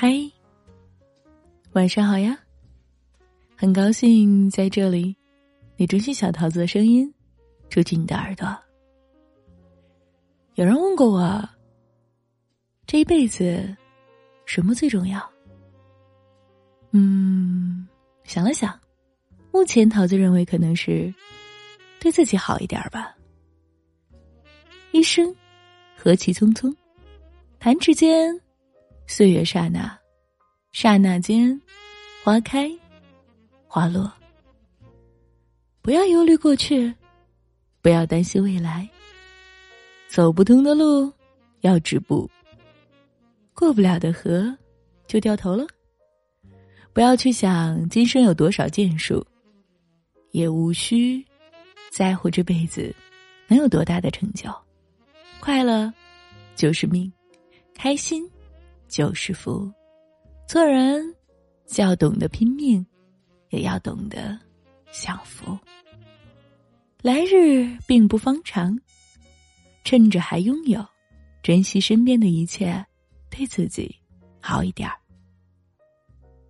嗨，晚上好呀！很高兴在这里，你熟悉小桃子的声音，住进你的耳朵。有人问过我，这一辈子什么最重要？嗯，想了想，目前桃子认为可能是对自己好一点吧。一生何其匆匆，弹指间。岁月刹那，刹那间，花开，花落。不要忧虑过去，不要担心未来。走不通的路要止步，过不了的河就掉头了。不要去想今生有多少建树，也无需在乎这辈子能有多大的成就。快乐就是命，开心。就是福，做人既要懂得拼命，也要懂得享福。来日并不方长，趁着还拥有，珍惜身边的一切，对自己好一点儿。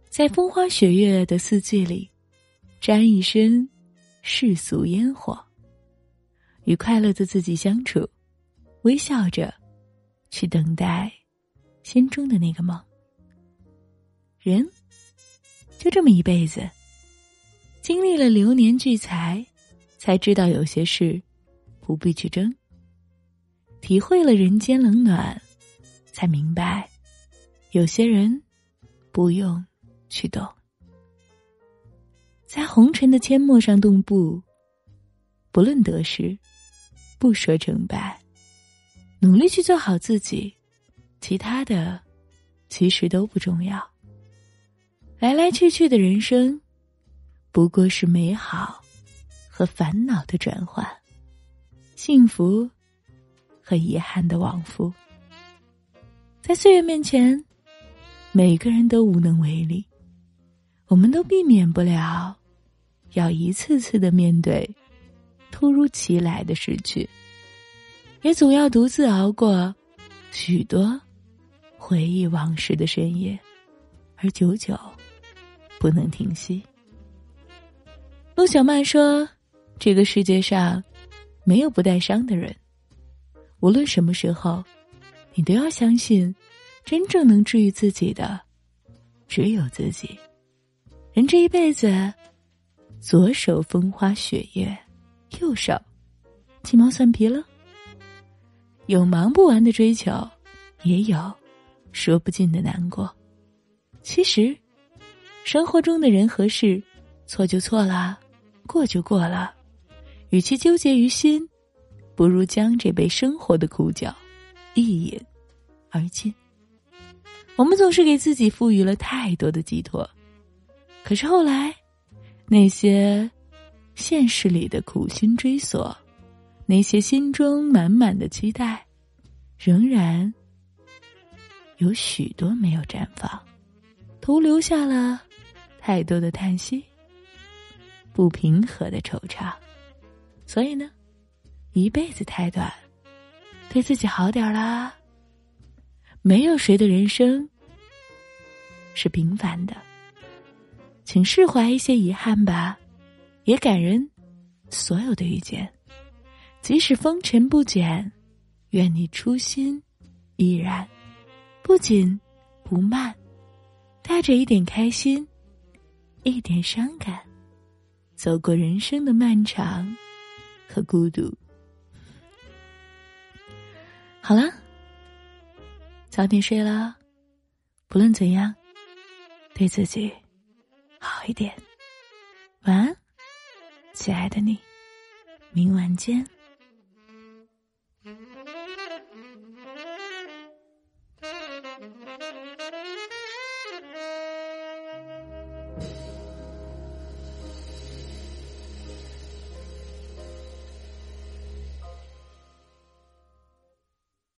在风花雪月的四季里，沾一身世俗烟火，与快乐的自己相处，微笑着去等待。心中的那个梦，人就这么一辈子，经历了流年聚财，才知道有些事不必去争；体会了人间冷暖，才明白有些人不用去懂。在红尘的阡陌上动步，不论得失，不说成败，努力去做好自己。其他的，其实都不重要。来来去去的人生，不过是美好和烦恼的转换，幸福和遗憾的往复。在岁月面前，每个人都无能为力。我们都避免不了，要一次次的面对突如其来的失去，也总要独自熬过许多。回忆往事的深夜，而久久不能停息。陆小曼说：“这个世界上没有不带伤的人，无论什么时候，你都要相信，真正能治愈自己的只有自己。人这一辈子，左手风花雪月，右手鸡毛蒜皮了。有忙不完的追求，也有。”说不尽的难过。其实，生活中的人和事，错就错了，过就过了。与其纠结于心，不如将这杯生活的苦酒一饮而尽。我们总是给自己赋予了太多的寄托，可是后来，那些现实里的苦心追索，那些心中满满的期待，仍然。有许多没有绽放，徒留下了太多的叹息，不平和的惆怅。所以呢，一辈子太短，对自己好点啦。没有谁的人生是平凡的，请释怀一些遗憾吧，也感恩所有的遇见。即使风尘不减，愿你初心依然。不紧不慢，带着一点开心，一点伤感，走过人生的漫长和孤独。好了，早点睡了。不论怎样，对自己好一点。晚安，亲爱的你，明晚见。